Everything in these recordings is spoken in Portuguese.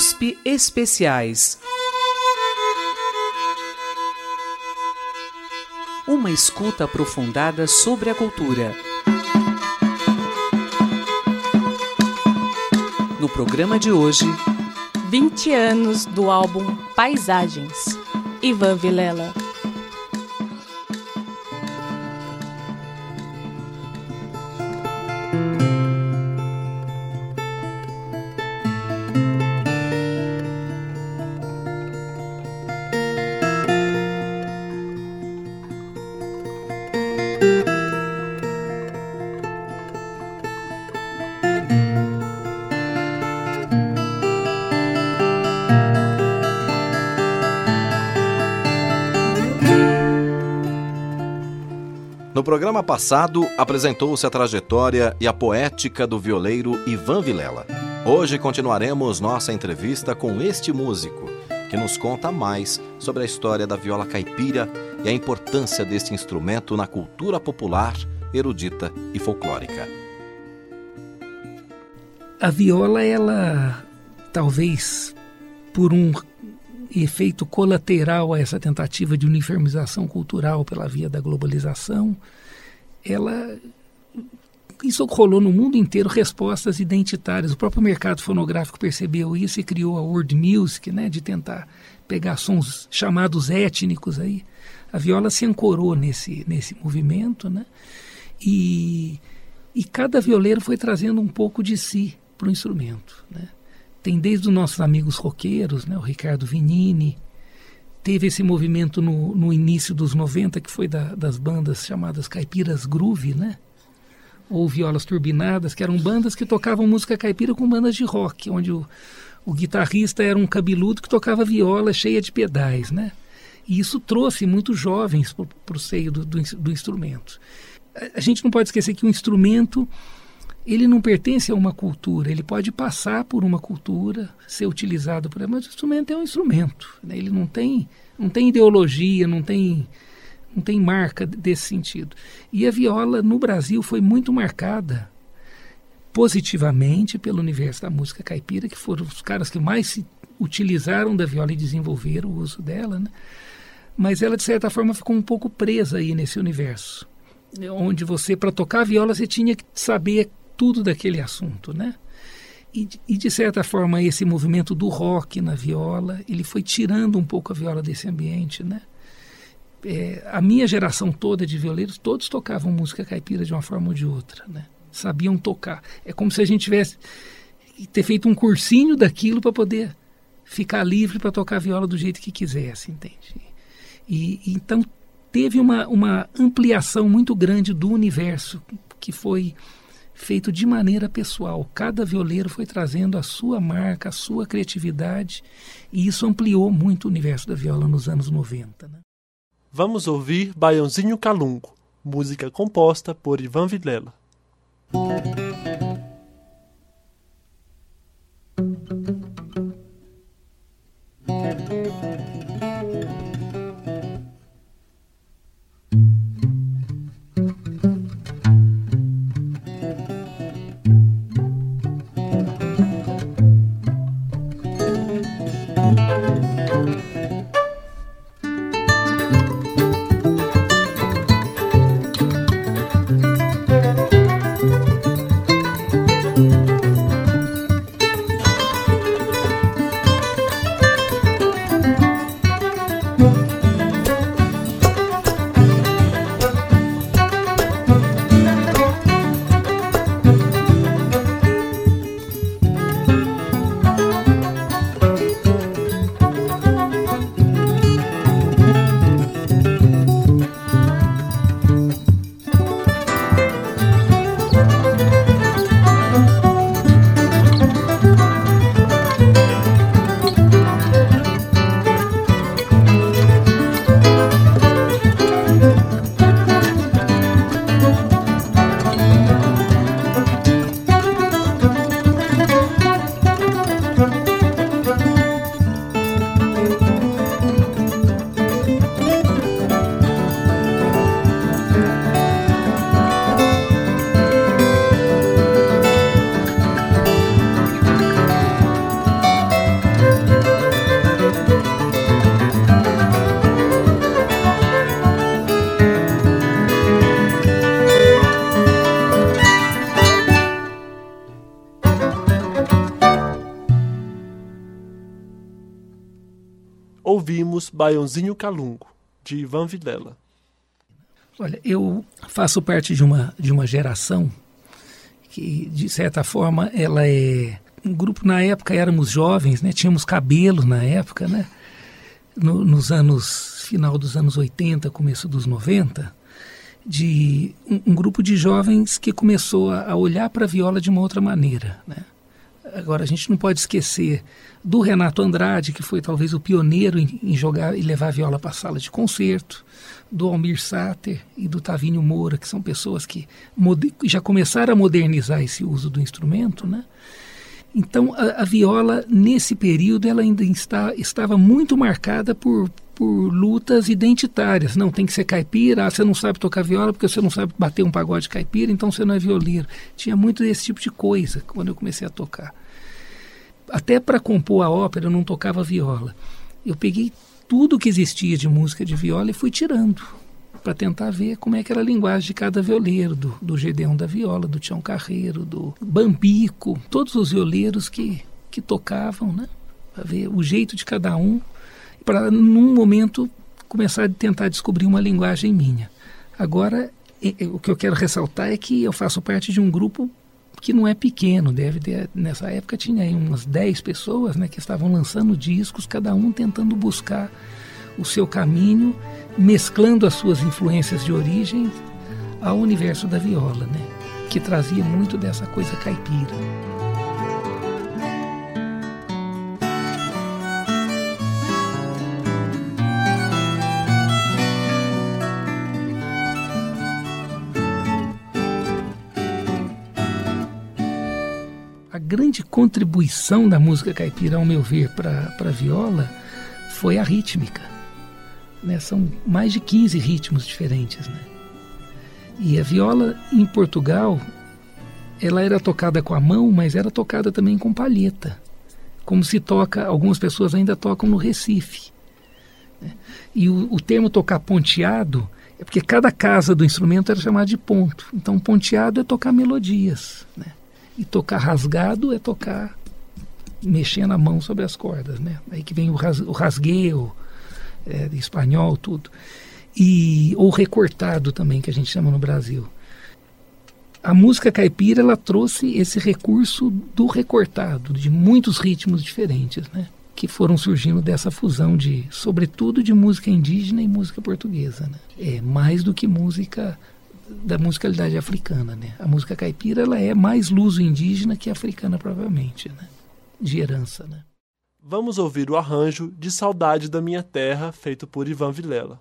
USP Especiais. Uma escuta aprofundada sobre a cultura. No programa de hoje, 20 anos do álbum Paisagens. Ivan Vilela. Programa passado, apresentou-se a trajetória e a poética do violeiro Ivan Vilela. Hoje continuaremos nossa entrevista com este músico, que nos conta mais sobre a história da viola caipira e a importância deste instrumento na cultura popular, erudita e folclórica. A viola, ela talvez por um efeito colateral a essa tentativa de uniformização cultural pela via da globalização, ela isso rolou no mundo inteiro respostas identitárias. O próprio mercado fonográfico percebeu isso e criou a world music, né, de tentar pegar sons chamados étnicos aí. A viola se ancorou nesse nesse movimento, né? E e cada violeiro foi trazendo um pouco de si para o instrumento, né? Tem desde os nossos amigos roqueiros, né, o Ricardo Vinini, teve esse movimento no, no início dos 90, que foi da, das bandas chamadas Caipiras Groove, né? Ou Violas Turbinadas, que eram bandas que tocavam música caipira com bandas de rock, onde o, o guitarrista era um cabeludo que tocava viola cheia de pedais, né? E isso trouxe muitos jovens para o seio do, do, do instrumento. A, a gente não pode esquecer que o instrumento ele não pertence a uma cultura, ele pode passar por uma cultura, ser utilizado por ela, mas o instrumento é um instrumento, né? ele não tem, não tem ideologia, não tem, não tem marca desse sentido. E a viola no Brasil foi muito marcada positivamente pelo universo da música caipira, que foram os caras que mais se utilizaram da viola e desenvolveram o uso dela, né? mas ela de certa forma ficou um pouco presa aí nesse universo onde você para tocar viola você tinha que saber tudo daquele assunto, né? E, e, de certa forma esse movimento do rock na viola ele foi tirando um pouco a viola desse ambiente, né? É, a minha geração toda de violeiros todos tocavam música caipira de uma forma ou de outra, né? Sabiam tocar. É como se a gente tivesse ter feito um cursinho daquilo para poder ficar livre para tocar viola do jeito que quisesse, entende? E então teve uma, uma ampliação muito grande do universo que foi feito de maneira pessoal. Cada violeiro foi trazendo a sua marca, a sua criatividade, e isso ampliou muito o universo da viola nos anos 90. Né? Vamos ouvir Baiãozinho Calungo, música composta por Ivan Vilela. Ouvimos Baiãozinho Calungo, de Ivan Vilela. Olha, eu faço parte de uma, de uma geração que, de certa forma, ela é. Um grupo, na época, éramos jovens, né? tínhamos cabelo na época, né? No, nos anos. final dos anos 80, começo dos 90, de um, um grupo de jovens que começou a, a olhar para a viola de uma outra maneira, né? Agora, a gente não pode esquecer do Renato Andrade, que foi talvez o pioneiro em, em jogar e levar a viola para a sala de concerto, do Almir Sater e do Tavinho Moura, que são pessoas que já começaram a modernizar esse uso do instrumento, né? Então, a, a viola, nesse período, ela ainda está, estava muito marcada por, por lutas identitárias. Não, tem que ser caipira, ah, você não sabe tocar viola porque você não sabe bater um pagode caipira, então você não é violeiro. Tinha muito desse tipo de coisa quando eu comecei a tocar. Até para compor a ópera eu não tocava viola. Eu peguei tudo que existia de música de viola e fui tirando para tentar ver como é que era a linguagem de cada violeiro, do, do Gedeão da Viola, do Tião Carreiro, do Bambico, todos os violeiros que, que tocavam, né? Para ver o jeito de cada um para num momento começar a tentar descobrir uma linguagem minha. Agora, o que eu quero ressaltar é que eu faço parte de um grupo que não é pequeno, deve ter, nessa época tinha umas 10 pessoas né, que estavam lançando discos, cada um tentando buscar o seu caminho, mesclando as suas influências de origem ao universo da viola, né, que trazia muito dessa coisa caipira. Grande contribuição da música caipira, ao meu ver, para a viola foi a rítmica. Né? São mais de 15 ritmos diferentes. Né? E a viola em Portugal, ela era tocada com a mão, mas era tocada também com palheta. Como se toca, algumas pessoas ainda tocam no Recife. Né? E o, o termo tocar ponteado é porque cada casa do instrumento era chamada de ponto. Então, ponteado é tocar melodias. Né? E tocar rasgado é tocar mexendo a mão sobre as cordas, né? Aí que vem o, ras, o é, espanhol, tudo. E, ou recortado também, que a gente chama no Brasil. A música caipira, ela trouxe esse recurso do recortado, de muitos ritmos diferentes, né? Que foram surgindo dessa fusão de, sobretudo, de música indígena e música portuguesa, né? É mais do que música da musicalidade africana, né? A música caipira ela é mais luso-indígena que africana provavelmente, né? De herança, né? Vamos ouvir o arranjo de Saudade da Minha Terra, feito por Ivan Vilela.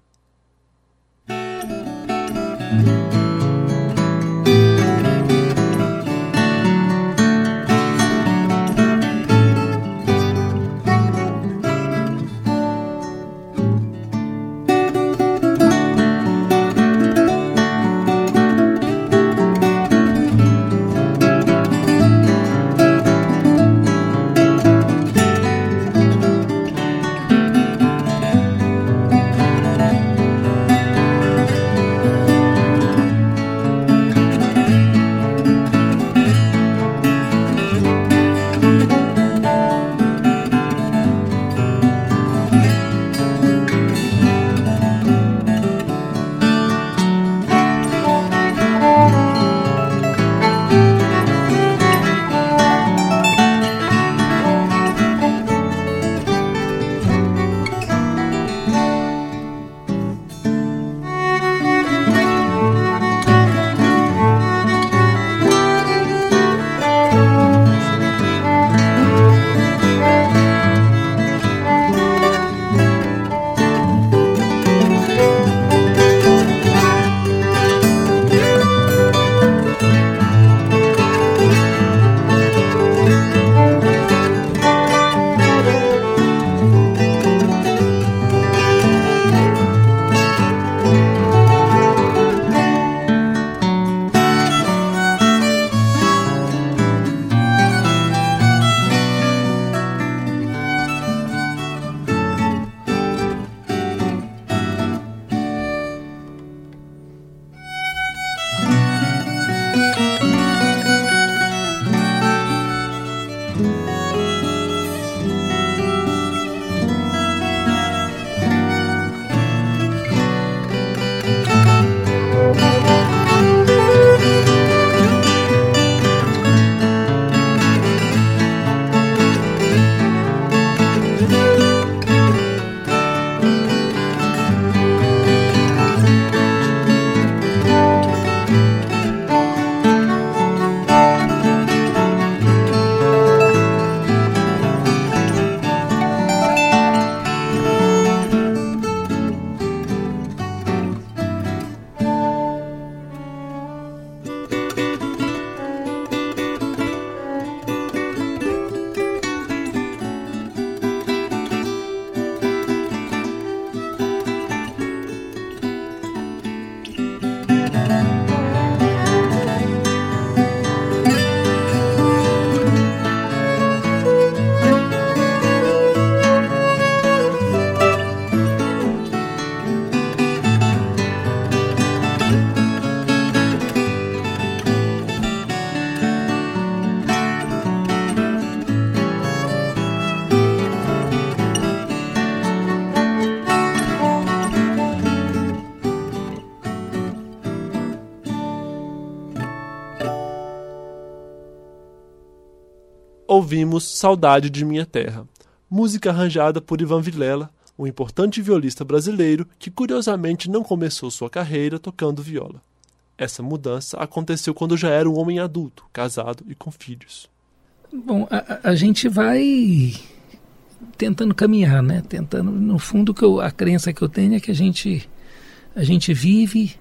Ouvimos Saudade de Minha Terra, música arranjada por Ivan Vilela, um importante violista brasileiro que curiosamente não começou sua carreira tocando viola. Essa mudança aconteceu quando já era um homem adulto, casado e com filhos. Bom, a, a gente vai tentando caminhar, né? Tentando, no fundo, que eu, a crença que eu tenho é que a gente a gente vive,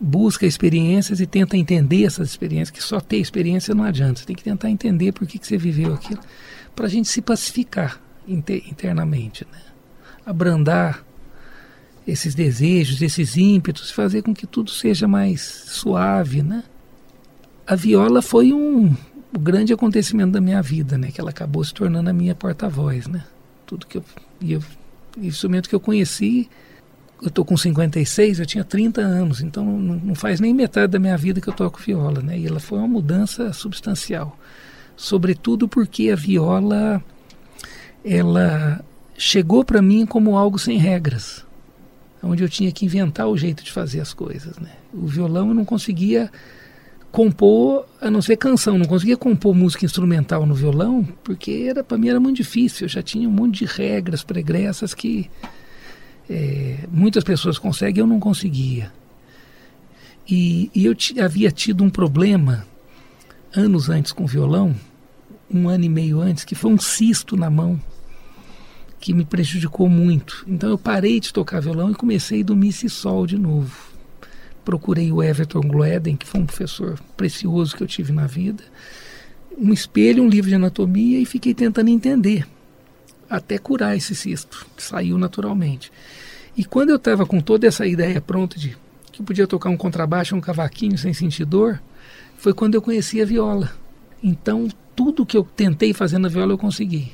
busca experiências e tenta entender essas experiências, que só ter experiência não adianta. Você tem que tentar entender por que, que você viveu aquilo, para a gente se pacificar inter, internamente, né? abrandar esses desejos, esses ímpetos, fazer com que tudo seja mais suave, né? A viola foi um, um grande acontecimento da minha vida, né? Que ela acabou se tornando a minha porta-voz, né? Tudo que eu, eu instrumento que eu conheci eu estou com 56, eu tinha 30 anos, então não, não, faz nem metade da minha vida que eu toco viola, né? E ela foi uma mudança substancial, sobretudo porque a viola ela chegou para mim como algo sem regras, onde eu tinha que inventar o jeito de fazer as coisas, né? O violão eu não conseguia compor, a não ser canção, não conseguia compor música instrumental no violão, porque era para mim era muito difícil, eu já tinha um monte de regras pregressas que é, muitas pessoas conseguem, eu não conseguia. E, e eu havia tido um problema anos antes com violão, um ano e meio antes, que foi um cisto na mão que me prejudicou muito. Então eu parei de tocar violão e comecei do mi si sol de novo. Procurei o Everton Gloeden, que foi um professor precioso que eu tive na vida, um espelho, um livro de anatomia e fiquei tentando entender até curar esse cisto, que saiu naturalmente. E quando eu estava com toda essa ideia pronta de que podia tocar um contrabaixo, um cavaquinho sem sentir dor, foi quando eu conheci a viola. Então, tudo que eu tentei fazer na viola eu consegui.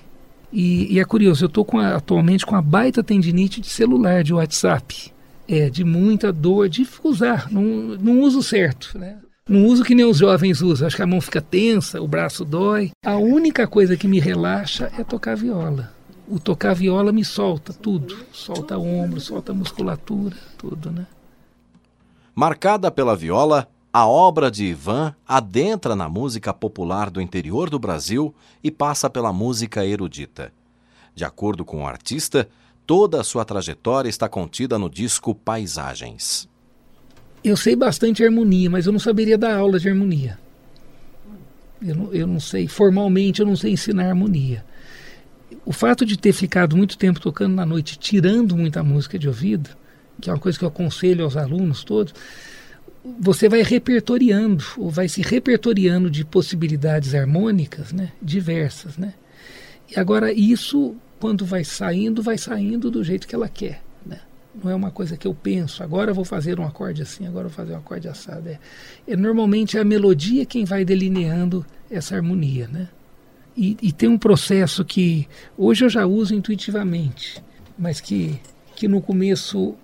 E, e é curioso, eu estou atualmente com a baita tendinite de celular, de WhatsApp. É, de muita dor, de usar, não, uso certo, né? Não uso que nem os jovens usam, acho que a mão fica tensa, o braço dói. A única coisa que me relaxa é tocar viola o tocar viola me solta tudo. Solta o ombro, solta a musculatura, tudo, né? Marcada pela viola, a obra de Ivan adentra na música popular do interior do Brasil e passa pela música erudita. De acordo com o artista, toda a sua trajetória está contida no disco Paisagens. Eu sei bastante harmonia, mas eu não saberia dar aula de harmonia. Eu não, eu não sei, formalmente eu não sei ensinar harmonia o fato de ter ficado muito tempo tocando na noite, tirando muita música de ouvido, que é uma coisa que eu aconselho aos alunos todos, você vai repertoriando, ou vai se repertoriando de possibilidades harmônicas, né, diversas, né? E agora isso, quando vai saindo, vai saindo do jeito que ela quer, né? Não é uma coisa que eu penso, agora eu vou fazer um acorde assim, agora eu vou fazer um acorde assado. É, é normalmente é a melodia quem vai delineando essa harmonia, né? E, e, tem um processo que hoje eu já uso intuitivamente, mas que, que no começo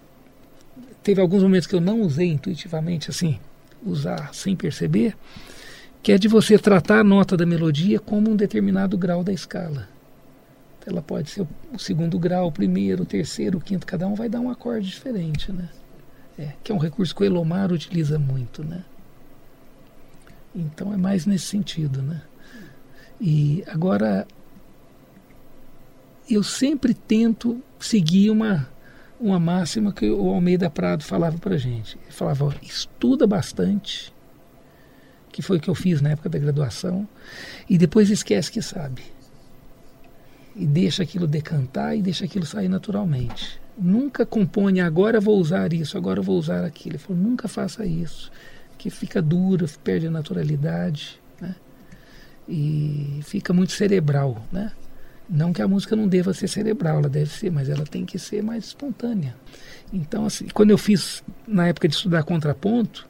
teve alguns momentos que eu não usei intuitivamente, assim, usar sem perceber, que é de você tratar a nota da melodia como um determinado grau da escala. Ela pode ser o segundo grau, o primeiro, o terceiro, o quinto, cada um vai dar um acorde diferente, né? É, que é um recurso que o Elomar utiliza muito, né? Então é mais nesse sentido, né? E agora eu sempre tento seguir uma uma máxima que o Almeida Prado falava para gente. Ele falava: estuda bastante, que foi o que eu fiz na época da graduação, e depois esquece que sabe. E deixa aquilo decantar e deixa aquilo sair naturalmente. Nunca compõe, agora vou usar isso, agora vou usar aquilo. Ele falou: nunca faça isso, que fica duro, perde a naturalidade e fica muito cerebral, né? Não que a música não deva ser cerebral, ela deve ser, mas ela tem que ser mais espontânea. Então, assim, quando eu fiz na época de estudar contraponto,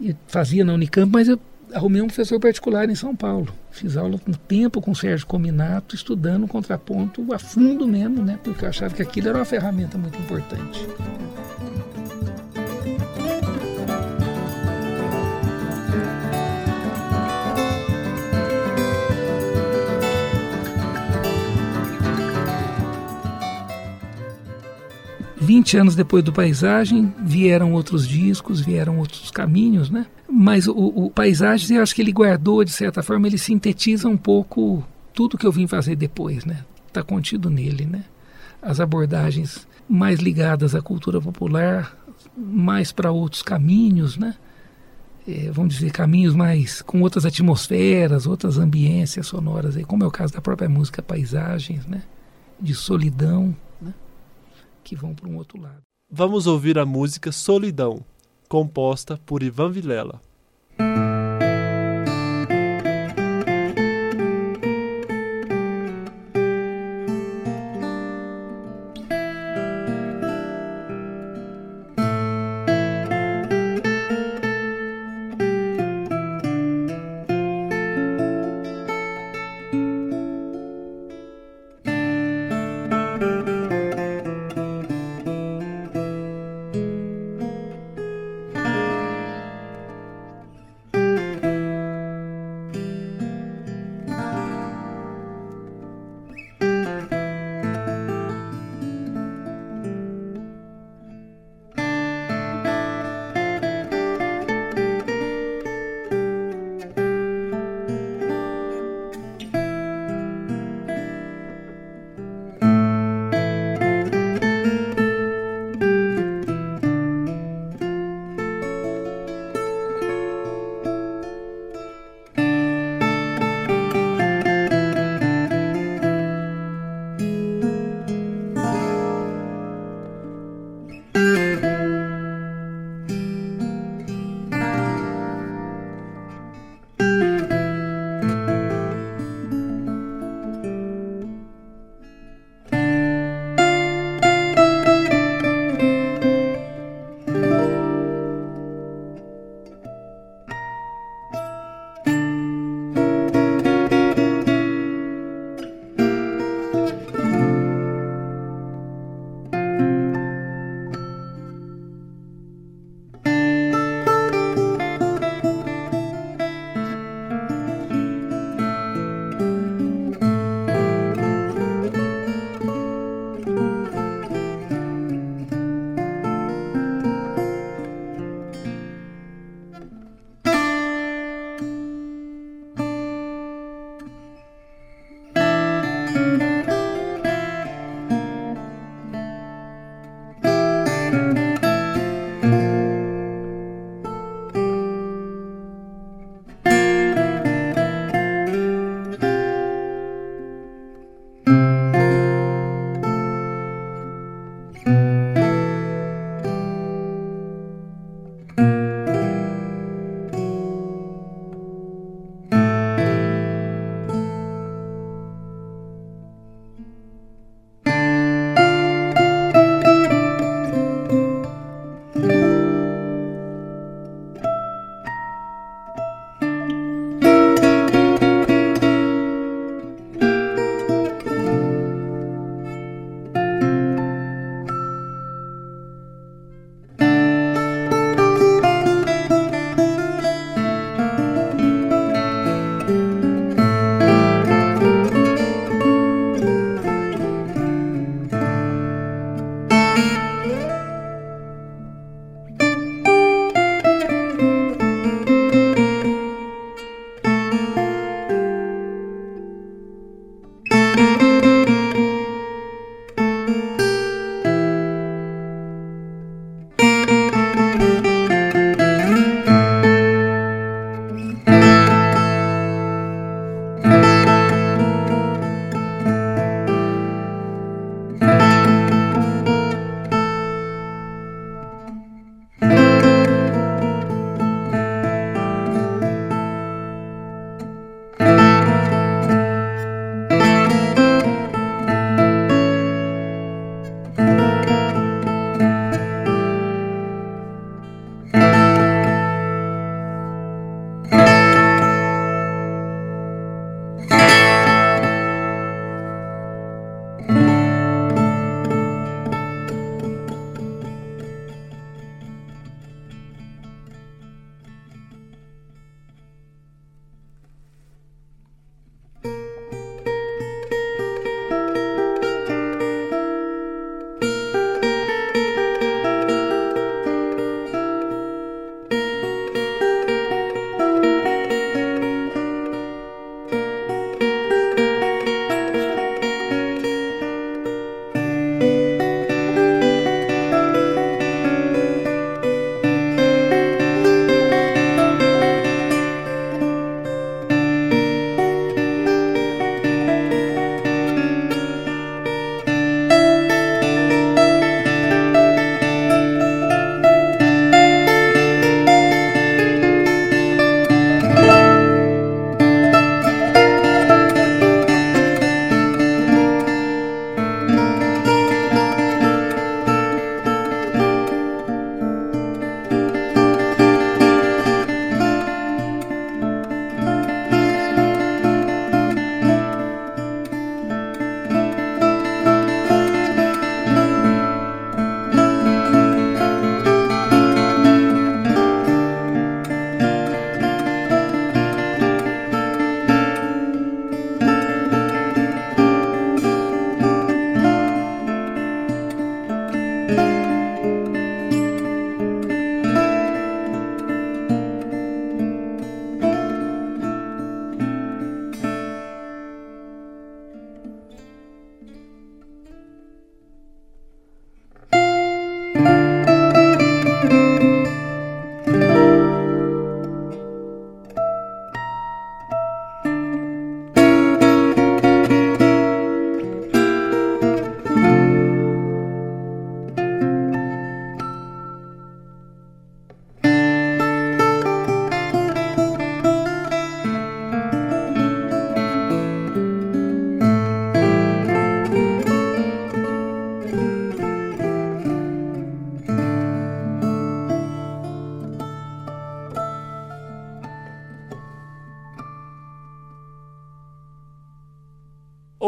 e fazia na Unicamp, mas eu arrumei um professor particular em São Paulo. Fiz aula com tempo com o Sérgio Cominato, estudando contraponto a fundo mesmo, né? Porque eu achava que aquilo era uma ferramenta muito importante. 20 20 anos depois do Paisagem, vieram outros discos, vieram outros caminhos, né? Mas o, o eu acho que ele guardou, de certa forma, ele sintetiza um pouco tudo que eu vim fazer depois, né? Está contido nele, né? As abordagens mais ligadas à cultura popular, mais para outros caminhos, né? É, vamos dizer, caminhos mais com outras atmosferas, outras ambiências sonoras, aí, como é o caso da própria música Paisagens, né? De solidão? Que vão para um outro lado. Vamos ouvir a música Solidão, composta por Ivan Vilela.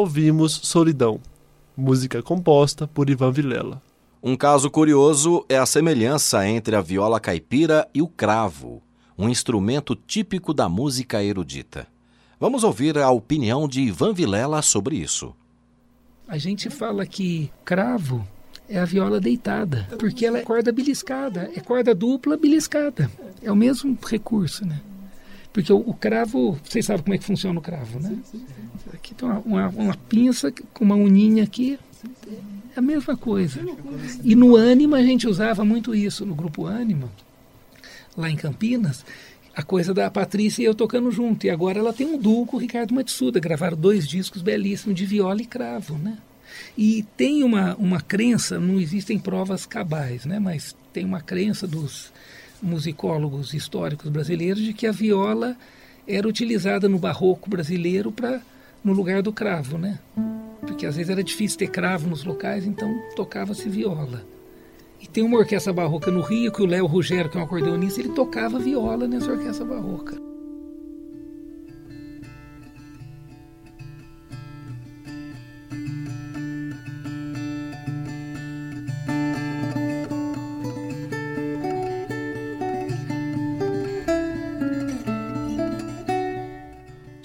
Ouvimos Solidão, música composta por Ivan Vilela. Um caso curioso é a semelhança entre a viola caipira e o cravo, um instrumento típico da música erudita. Vamos ouvir a opinião de Ivan Vilela sobre isso. A gente fala que cravo é a viola deitada, porque ela é corda beliscada, é corda dupla beliscada. É o mesmo recurso, né? Porque o, o cravo, vocês sabem como é que funciona o cravo, né? Aqui tem uma, uma, uma pinça com uma uninha aqui, é a mesma coisa. E no Anima a gente usava muito isso, no grupo Anima, lá em Campinas, a coisa da Patrícia e eu tocando junto. E agora ela tem um duo com o Ricardo Matsuda, gravaram dois discos belíssimos de viola e cravo, né? E tem uma, uma crença, não existem provas cabais, né? mas tem uma crença dos musicólogos históricos brasileiros de que a viola era utilizada no barroco brasileiro para no lugar do cravo, né? Porque às vezes era difícil ter cravo nos locais, então tocava-se viola. E tem uma orquestra barroca no Rio que o Léo Ruggiero, que é um acordeonista, ele tocava viola nessa orquestra barroca.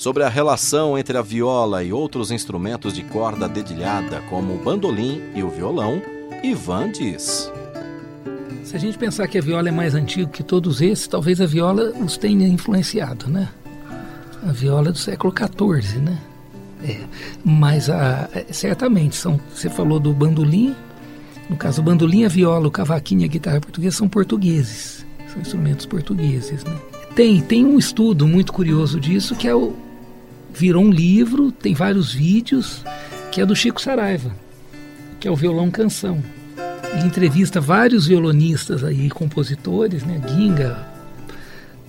Sobre a relação entre a viola e outros instrumentos de corda dedilhada, como o bandolim e o violão, Ivan diz. Se a gente pensar que a viola é mais antiga que todos esses, talvez a viola os tenha influenciado, né? A viola é do século XIV, né? É, mas a, é, certamente, são, você falou do bandolim, no caso o bandolim, a viola, o cavaquinho e a guitarra portuguesa são portugueses, são instrumentos portugueses, né? Tem, tem um estudo muito curioso disso que é o, virou um livro, tem vários vídeos, que é do Chico Saraiva, que é o violão canção. Ele entrevista vários violonistas aí, compositores, né? Ginga,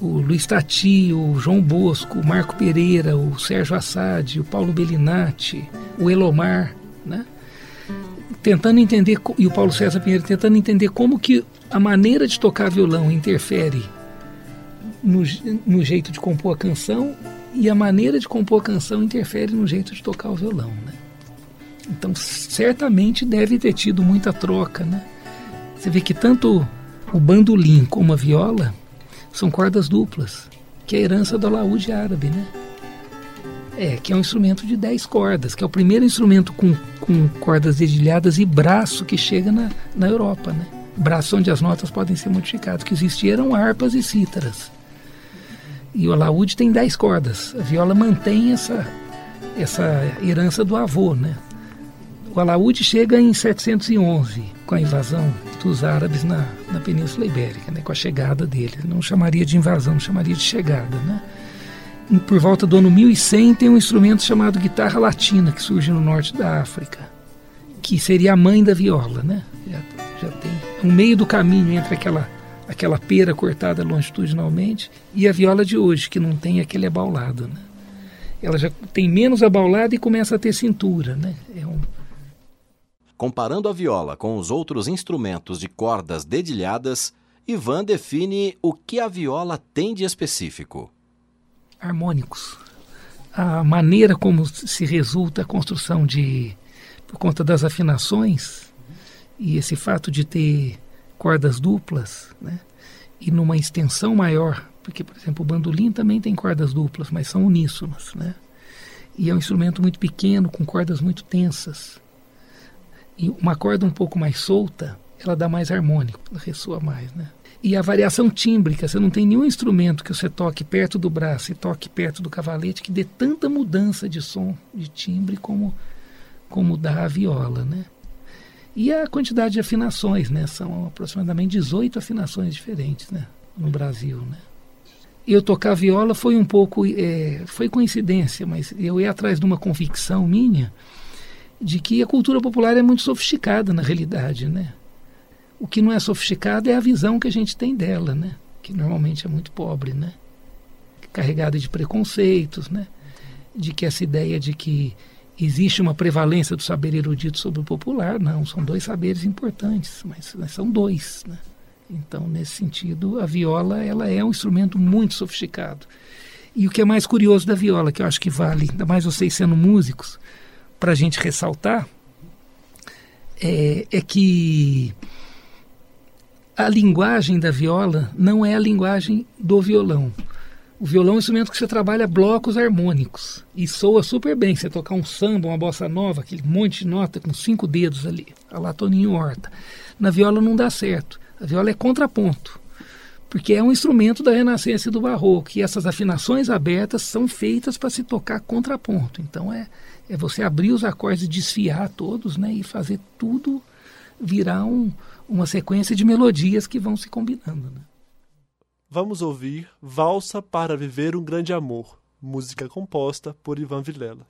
o Luiz Tati, o João Bosco, o Marco Pereira, o Sérgio Assad, o Paulo Bellinati, o Elomar, né? Tentando entender, e o Paulo César Pinheiro, tentando entender como que a maneira de tocar violão interfere no, no jeito de compor a canção e a maneira de compor a canção interfere no jeito de tocar o violão, né? Então, certamente deve ter tido muita troca, né? Você vê que tanto o bandolim como a viola são cordas duplas, que é a herança do alaúde árabe, né? É, que é um instrumento de 10 cordas, que é o primeiro instrumento com, com cordas dedilhadas e braço que chega na, na Europa, né? Braço onde as notas podem ser modificadas, que existiam harpas e cítaras. E o alaúde tem 10 cordas. A viola mantém essa, essa herança do avô, né? O alaúde chega em 711, com a invasão dos árabes na, na Península Ibérica, né? com a chegada deles. Não chamaria de invasão, chamaria de chegada, né? Por volta do ano 1100 tem um instrumento chamado guitarra latina, que surge no norte da África, que seria a mãe da viola, né? Já, já tem um meio do caminho entre aquela aquela pera cortada longitudinalmente, e a viola de hoje, que não tem aquele abaulado. Né? Ela já tem menos abaulado e começa a ter cintura. Né? É um... Comparando a viola com os outros instrumentos de cordas dedilhadas, Ivan define o que a viola tem de específico. Harmônicos. A maneira como se resulta a construção de. por conta das afinações, e esse fato de ter cordas duplas, né? E numa extensão maior, porque, por exemplo, o bandolim também tem cordas duplas, mas são uníssonas, né? E é um instrumento muito pequeno, com cordas muito tensas. E uma corda um pouco mais solta, ela dá mais harmônico, ela ressoa mais, né? E a variação tímbrica, você não tem nenhum instrumento que você toque perto do braço e toque perto do cavalete que dê tanta mudança de som, de timbre, como, como dá a viola, né? E a quantidade de afinações, né? São aproximadamente 18 afinações diferentes, né? No Brasil, né? Eu tocar viola foi um pouco, é, foi coincidência, mas eu ia atrás de uma convicção minha de que a cultura popular é muito sofisticada na realidade, né? O que não é sofisticado é a visão que a gente tem dela, né? Que normalmente é muito pobre, né? Carregada de preconceitos, né? De que essa ideia de que existe uma prevalência do saber erudito sobre o popular, não, são dois saberes importantes, mas, mas são dois, né? Então, nesse sentido, a viola ela é um instrumento muito sofisticado. E o que é mais curioso da viola, que eu acho que vale, ainda mais vocês sendo músicos, para a gente ressaltar é, é que a linguagem da viola não é a linguagem do violão. O violão é um instrumento que você trabalha blocos harmônicos e soa super bem. Você tocar um samba, uma bossa nova, aquele monte de nota com cinco dedos ali, a lá Toninho Horta. Na viola não dá certo. A viola é contraponto, porque é um instrumento da Renascença e do Barroco e essas afinações abertas são feitas para se tocar contraponto. Então é, é você abrir os acordes e desfiar todos né, e fazer tudo virar um, uma sequência de melodias que vão se combinando. Né? Vamos ouvir Valsa para Viver um Grande Amor, música composta por Ivan Vilela.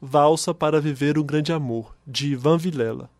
Valsa para Viver um Grande Amor, de Ivan Vilela.